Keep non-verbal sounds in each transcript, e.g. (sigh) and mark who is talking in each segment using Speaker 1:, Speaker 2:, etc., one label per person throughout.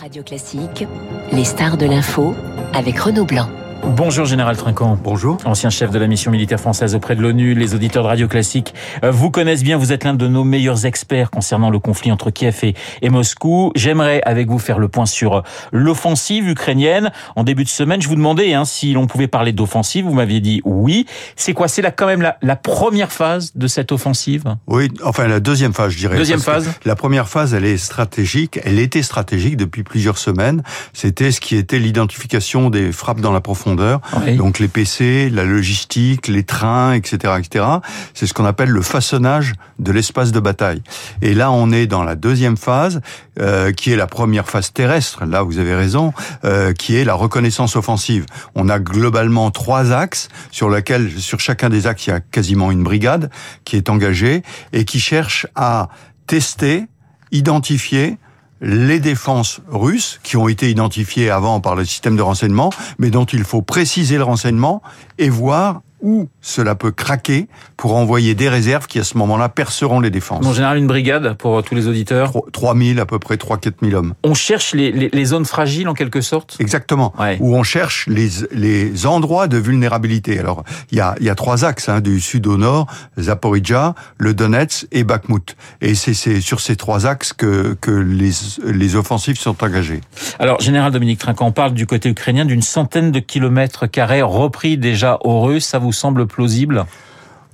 Speaker 1: Radio Classique, les stars de l'info avec Renaud Blanc.
Speaker 2: Bonjour Général Trinquant.
Speaker 3: Bonjour.
Speaker 2: Ancien chef de la mission militaire française auprès de l'ONU, les auditeurs de Radio Classique euh, vous connaissent bien, vous êtes l'un de nos meilleurs experts concernant le conflit entre Kiev et, et Moscou. J'aimerais avec vous faire le point sur euh, l'offensive ukrainienne. En début de semaine, je vous demandais hein, si l'on pouvait parler d'offensive, vous m'aviez dit oui. C'est quoi? C'est là quand même la, la, première phase de cette offensive?
Speaker 3: Oui, enfin la deuxième phase je dirais.
Speaker 2: Deuxième phase
Speaker 3: La première phase, elle est stratégique, elle était stratégique depuis plusieurs semaines. C'était ce qui était l'identification des frappes dans la profondeur oui. donc les PC, la logistique, les trains, etc., etc. C'est ce qu'on appelle le façonnage de l'espace de bataille. Et là, on est dans la deuxième phase, euh, qui est la première phase terrestre. Là, vous avez raison, euh, qui est la reconnaissance offensive. On a globalement trois axes sur lesquels, sur chacun des axes, il y a quasiment une brigade qui est engagée et qui cherche à tester, identifier, les défenses russes, qui ont été identifiées avant par le système de renseignement, mais dont il faut préciser le renseignement et voir où cela peut craquer pour envoyer des réserves qui, à ce moment-là, perceront les défenses.
Speaker 2: En général, une brigade pour tous les auditeurs
Speaker 3: 3 000, à peu près 3 4 000 hommes.
Speaker 2: On cherche les, les, les, zones fragiles, en quelque sorte
Speaker 3: Exactement. Ouais. Où on cherche les, les endroits de vulnérabilité. Alors, il y a, y a trois axes, hein, du sud au nord, Zaporizhia, le Donetsk et Bakhmut. Et c'est sur ces trois axes que, que les, les offensives sont engagées.
Speaker 2: Alors, Général Dominique Trinquant, on parle du côté ukrainien d'une centaine de kilomètres carrés repris déjà aux Russes. Ça vous semble plausible?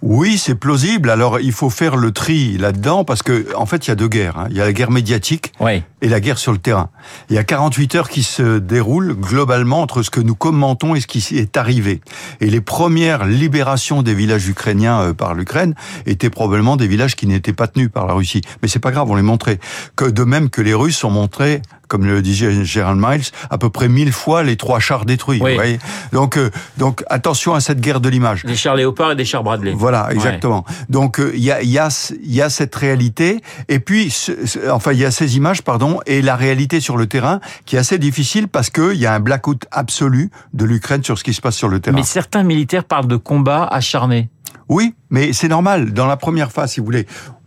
Speaker 3: Oui, c'est plausible. Alors, il faut faire le tri là-dedans parce que, en fait, il y a deux guerres. Hein. Il y a la guerre médiatique
Speaker 2: oui.
Speaker 3: et la guerre sur le terrain. Il y a 48 heures qui se déroulent globalement entre ce que nous commentons et ce qui est arrivé. Et les premières libérations des villages ukrainiens par l'Ukraine étaient probablement des villages qui n'étaient pas tenus par la Russie. Mais c'est pas grave, on les montrait. Que de même que les Russes ont montré comme le disait Gerald Miles, à peu près mille fois les trois chars détruits.
Speaker 2: Oui.
Speaker 3: Vous voyez donc, euh, donc attention à cette guerre de l'image.
Speaker 2: Des chars Léopard et des chars Bradley.
Speaker 3: Voilà, exactement. Ouais. Donc il y a, y, a, y a cette réalité, et puis enfin il y a ces images, pardon, et la réalité sur le terrain qui est assez difficile parce qu'il y a un blackout absolu de l'Ukraine sur ce qui se passe sur le terrain.
Speaker 2: Mais certains militaires parlent de combats acharnés.
Speaker 3: Oui, mais c'est normal. Dans la première phase, si vous voulez,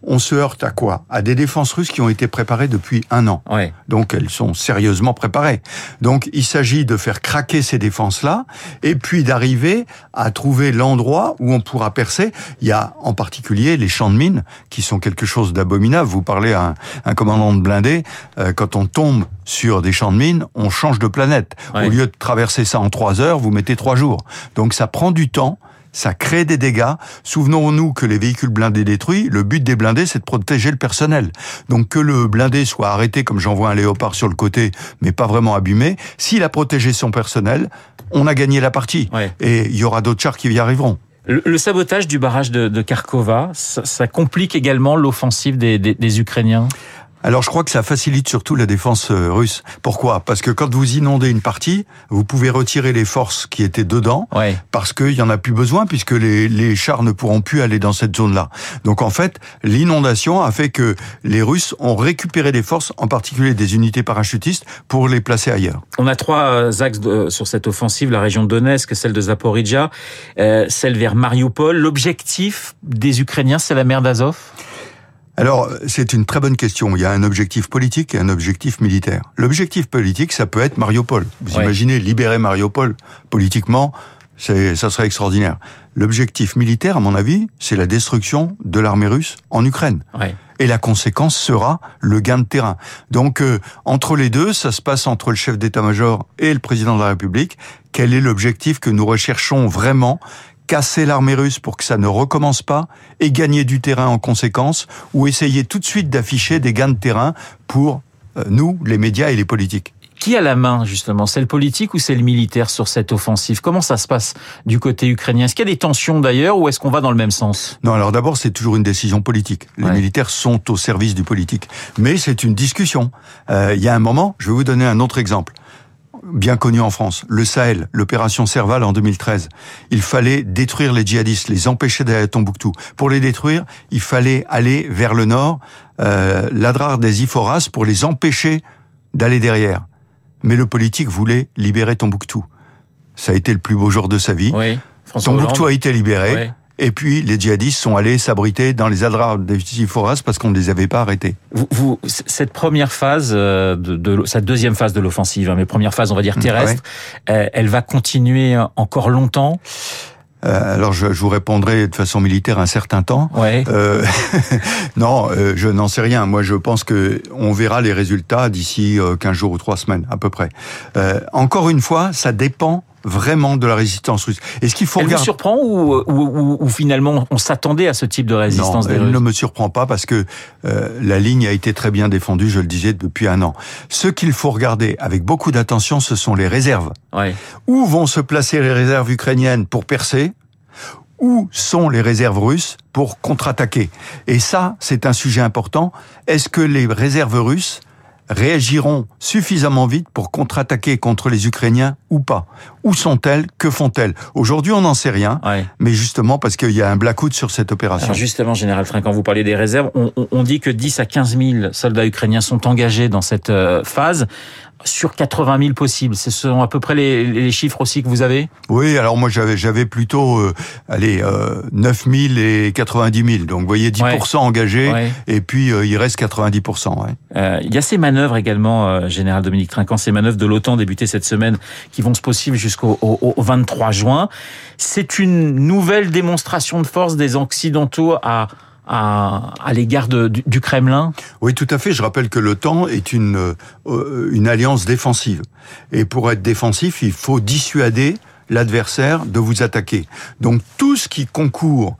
Speaker 3: on se heurte à quoi? À des défenses russes qui ont été préparées depuis un an.
Speaker 2: Ouais.
Speaker 3: Donc elles sont sérieusement préparées. Donc il s'agit de faire craquer ces défenses-là et puis d'arriver à trouver l'endroit où on pourra percer. Il y a en particulier les champs de mines qui sont quelque chose d'abominable. Vous parlez à un, un commandant de blindé, euh, quand on tombe sur des champs de mines, on change de planète.
Speaker 2: Ouais.
Speaker 3: Au lieu de traverser ça en trois heures, vous mettez trois jours. Donc ça prend du temps ça crée des dégâts. Souvenons-nous que les véhicules blindés détruits, le but des blindés, c'est de protéger le personnel. Donc que le blindé soit arrêté, comme j'en vois un léopard sur le côté, mais pas vraiment abîmé, s'il a protégé son personnel, on a gagné la partie.
Speaker 2: Ouais.
Speaker 3: Et il y aura d'autres chars qui y arriveront.
Speaker 2: Le, le, sabotage du barrage de, de Kharkova, ça, ça, complique également l'offensive des, des, des Ukrainiens?
Speaker 3: Alors je crois que ça facilite surtout la défense russe. Pourquoi? Parce que quand vous inondez une partie, vous pouvez retirer les forces qui étaient dedans,
Speaker 2: ouais.
Speaker 3: parce qu'il y en a plus besoin, puisque les, les chars ne pourront plus aller dans cette zone-là. Donc en fait, l'inondation a fait que les Russes ont récupéré des forces, en particulier des unités parachutistes, pour les placer ailleurs.
Speaker 2: On a trois axes de, sur cette offensive, la région de Donetsk, celle de Zaporizhia, euh, celle vers Mariupol. L'objectif des Ukrainiens, c'est la mer d'Azov?
Speaker 3: Alors, c'est une très bonne question. Il y a un objectif politique et un objectif militaire. L'objectif politique, ça peut être Mariupol. Vous
Speaker 2: ouais.
Speaker 3: imaginez libérer Mariupol politiquement, c'est, ça serait extraordinaire. L'objectif militaire, à mon avis, c'est la destruction de l'armée russe en Ukraine.
Speaker 2: Ouais.
Speaker 3: Et la conséquence sera le gain de terrain. Donc, euh, entre les deux, ça se passe entre le chef d'état-major et le président de la République. Quel est l'objectif que nous recherchons vraiment casser l'armée russe pour que ça ne recommence pas et gagner du terrain en conséquence ou essayer tout de suite d'afficher des gains de terrain pour euh, nous, les médias et les politiques.
Speaker 2: Qui a la main justement? C'est le politique ou c'est le militaire sur cette offensive? Comment ça se passe du côté ukrainien? Est-ce qu'il y a des tensions d'ailleurs ou est-ce qu'on va dans le même sens?
Speaker 3: Non, alors d'abord c'est toujours une décision politique. Les
Speaker 2: ouais.
Speaker 3: militaires sont au service du politique, mais c'est une discussion. Euh, il y a un moment, je vais vous donner un autre exemple bien connu en France, le Sahel, l'opération Serval en 2013. Il fallait détruire les djihadistes, les empêcher d'aller à Tombouctou. Pour les détruire, il fallait aller vers le nord, euh, l'adrar des Iforas, pour les empêcher d'aller derrière. Mais le politique voulait libérer Tombouctou. Ça a été le plus beau jour de sa vie.
Speaker 2: Oui,
Speaker 3: Tombouctou a été libéré.
Speaker 2: Oui.
Speaker 3: Et puis les djihadistes sont allés s'abriter dans les adras des forest parce qu'on ne les avait pas arrêtés.
Speaker 2: Vous, vous, cette première phase, euh, de, de, cette deuxième phase de l'offensive, hein, mais première phase, on va dire terrestre, euh, elle va continuer encore longtemps?
Speaker 3: Euh, alors je, je, vous répondrai de façon militaire un certain temps.
Speaker 2: Ouais. Euh, (laughs)
Speaker 3: non, euh, je n'en sais rien. Moi, je pense que on verra les résultats d'ici 15 jours ou 3 semaines à peu près. encore une fois, ça dépend vraiment de la résistance russe.
Speaker 2: Est-ce qu'il faut elle regarder... vous surprend ou, ou, ou, finalement on s'attendait à ce type de résistance
Speaker 3: Non, elle ne me surprend pas parce que euh, la ligne a été très bien défendue, je le disais, depuis un an. Ce qu'il faut regarder avec beaucoup d'attention, ce sont les réserves.
Speaker 2: Ouais.
Speaker 3: Où vont se placer les réserves ukrainiennes pour percer? Où sont les réserves russes pour contre-attaquer? Et ça, c'est un sujet important. Est-ce que les réserves russes réagiront suffisamment vite pour contre-attaquer contre les Ukrainiens ou pas. Où sont-elles? Que font-elles? Aujourd'hui, on n'en sait rien, mais justement parce qu'il y a un blackout sur cette opération.
Speaker 2: justement, Général Train, quand vous parlez des réserves, on, on, dit que 10 à 15 000 soldats ukrainiens sont engagés dans cette euh, phase sur 80 000 possibles. Ce sont à peu près les, les chiffres aussi que vous avez?
Speaker 3: Oui, alors moi j'avais j'avais plutôt euh, allez euh, 9 000 et 90 000. Donc vous voyez 10% engagés et puis euh, il reste 90 ouais.
Speaker 2: euh, Il y a ces manœuvres également, euh, général Dominique Trinquant, ces manœuvres de l'OTAN débutées cette semaine qui vont se poursuivre jusqu'au au, au 23 juin. C'est une nouvelle démonstration de force des Occidentaux à à, à l'égard du, du, Kremlin
Speaker 3: Oui, tout à fait. Je rappelle que l'OTAN est une, euh, une alliance défensive. Et pour être défensif, il faut dissuader l'adversaire de vous attaquer. Donc tout ce qui concourt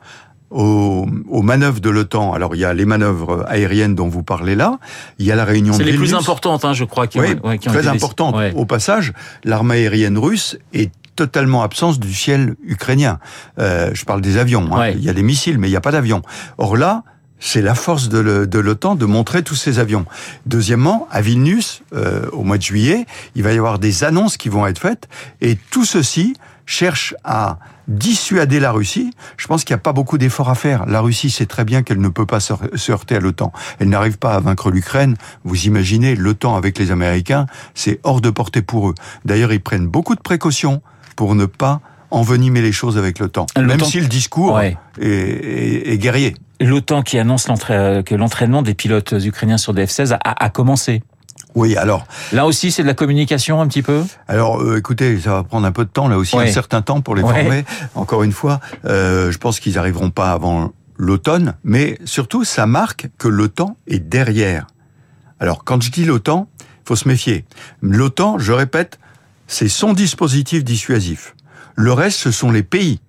Speaker 3: aux, aux, manœuvres de l'OTAN. Alors il y a les manœuvres aériennes dont vous parlez là, il y a la réunion
Speaker 2: de
Speaker 3: C'est
Speaker 2: les plus importantes, hein, je crois.
Speaker 3: Qui, oui, ouais, qui très importantes. Ouais. Au passage, l'armée aérienne russe est totalement absence du ciel ukrainien. Euh, je parle des avions. Hein. Il y a des missiles, mais il n'y a pas d'avions. Or là, c'est la force de l'OTAN de montrer tous ces avions. Deuxièmement, à Vilnius, euh, au mois de juillet, il va y avoir des annonces qui vont être faites, et tout ceci cherche à dissuader la Russie. Je pense qu'il n'y a pas beaucoup d'efforts à faire. La Russie sait très bien qu'elle ne peut pas se heurter à l'OTAN. Elle n'arrive pas à vaincre l'Ukraine. Vous imaginez, l'OTAN avec les Américains, c'est hors de portée pour eux. D'ailleurs, ils prennent beaucoup de précautions pour ne pas envenimer les choses avec le temps, même si le discours est, est, est, guerrier.
Speaker 2: L'OTAN qui annonce que l'entraînement des pilotes ukrainiens sur des F-16 a, a, commencé.
Speaker 3: Oui, alors.
Speaker 2: Là aussi, c'est de la communication un petit peu?
Speaker 3: Alors, euh, écoutez, ça va prendre un peu de temps, là aussi, ouais. un certain temps pour les ouais. former. Encore une fois, euh, je pense qu'ils n'arriveront pas avant l'automne, mais surtout, ça marque que l'OTAN est derrière. Alors, quand je dis l'OTAN, faut se méfier. L'OTAN, je répète, c'est son dispositif dissuasif. Le reste, ce sont les pays.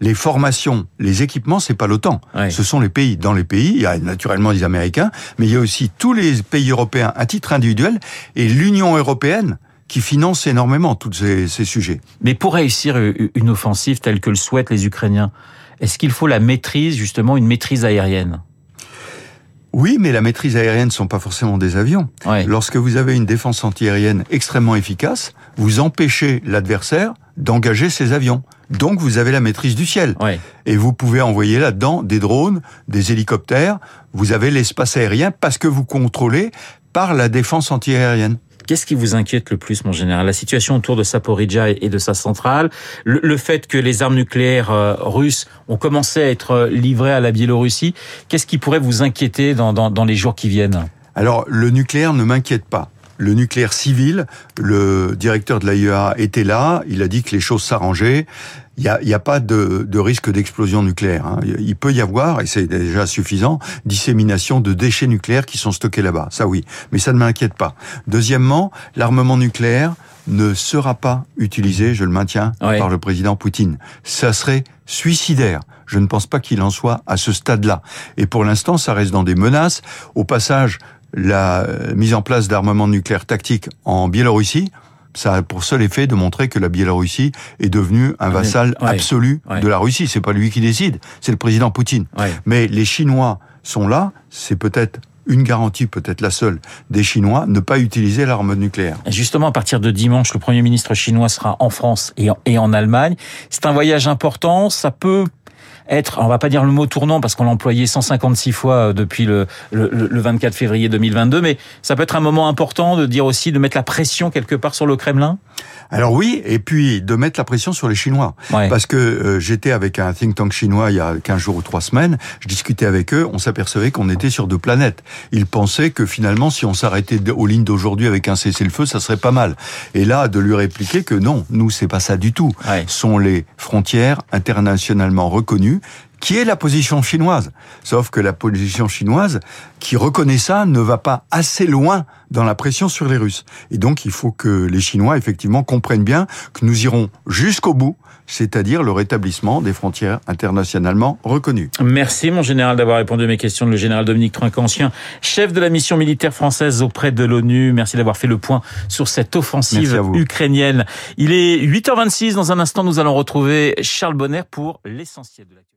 Speaker 3: Les formations, les équipements, c'est pas l'OTAN.
Speaker 2: Ouais.
Speaker 3: Ce sont les pays. Dans les pays, il y a naturellement les Américains, mais il y a aussi tous les pays européens à titre individuel et l'Union européenne qui finance énormément tous ces, ces, sujets.
Speaker 2: Mais pour réussir une offensive telle que le souhaitent les Ukrainiens, est-ce qu'il faut la maîtrise, justement, une maîtrise aérienne?
Speaker 3: Oui, mais la maîtrise aérienne ne sont pas forcément des avions.
Speaker 2: Ouais.
Speaker 3: Lorsque vous avez une défense antiaérienne extrêmement efficace, vous empêchez l'adversaire d'engager ses avions. Donc vous avez la maîtrise du ciel.
Speaker 2: Ouais.
Speaker 3: Et vous pouvez envoyer là-dedans des drones, des hélicoptères. Vous avez l'espace aérien parce que vous contrôlez par la défense antiaérienne.
Speaker 2: Qu'est-ce qui vous inquiète le plus, mon général? La situation autour de Saporidja et de sa centrale, le, fait que les armes nucléaires euh, russes ont commencé à être euh, livrées à la Biélorussie, qu'est-ce qui pourrait vous inquiéter dans, dans, dans les jours qui viennent?
Speaker 3: Alors, le nucléaire ne m'inquiète pas. Le nucléaire civil, le directeur de l'AIEA était là, il a dit que les choses s'arrangeaient. Il n'y a, y a, pas de, de risque d'explosion nucléaire. Hein. Il peut y avoir, et c'est déjà suffisant, dissémination de déchets nucléaires qui sont stockés là-bas. Ça oui, mais ça ne m'inquiète pas. Deuxièmement, l'armement nucléaire ne sera pas utilisé, je le maintiens,
Speaker 2: ouais.
Speaker 3: par le président Poutine. Ça serait suicidaire. Je ne pense pas qu'il en soit à ce stade-là. Et pour l'instant, ça reste dans des menaces. Au passage, la mise en place d'armements nucléaires tactiques en Biélorussie, ça a pour seul effet de montrer que la Biélorussie est devenue un vassal absolu de la Russie. C'est pas lui qui décide, c'est le président Poutine. Mais les Chinois sont là, c'est peut-être une garantie, peut-être la seule, des Chinois, ne pas utiliser l'arme nucléaire.
Speaker 2: Justement, à partir de dimanche, le Premier ministre chinois sera en France et en, et en Allemagne. C'est un voyage important, ça peut être, on va pas dire le mot tournant parce qu'on l'a employé 156 fois euh, depuis le, le, le 24 février 2022, mais ça peut être un moment important de dire aussi de mettre la pression quelque part sur le Kremlin?
Speaker 3: Alors oui, et puis de mettre la pression sur les Chinois. Parce que euh, j'étais avec un think tank chinois il y a 15 jours ou 3 semaines, je discutais avec eux, on s'apercevait qu'on était sur deux planètes. Ils pensaient que finalement, si on s'arrêtait aux lignes d'aujourd'hui avec un cessez-le-feu, ça serait pas mal. Et là, de lui répliquer que non, nous, c'est pas ça du tout. Ce sont les frontières internationalement reconnues connu qui est la position chinoise. Sauf que la position chinoise, qui reconnaît ça, ne va pas assez loin dans la pression sur les Russes. Et donc, il faut que les Chinois, effectivement, comprennent bien que nous irons jusqu'au bout, c'est-à-dire le rétablissement des frontières internationalement reconnues.
Speaker 2: Merci, mon général, d'avoir répondu à mes questions. Le général Dominique Trinquancien, chef de la mission militaire française auprès de l'ONU. Merci d'avoir fait le point sur cette offensive ukrainienne. Il est 8h26. Dans un instant, nous allons retrouver Charles Bonner pour l'essentiel de l'actualité.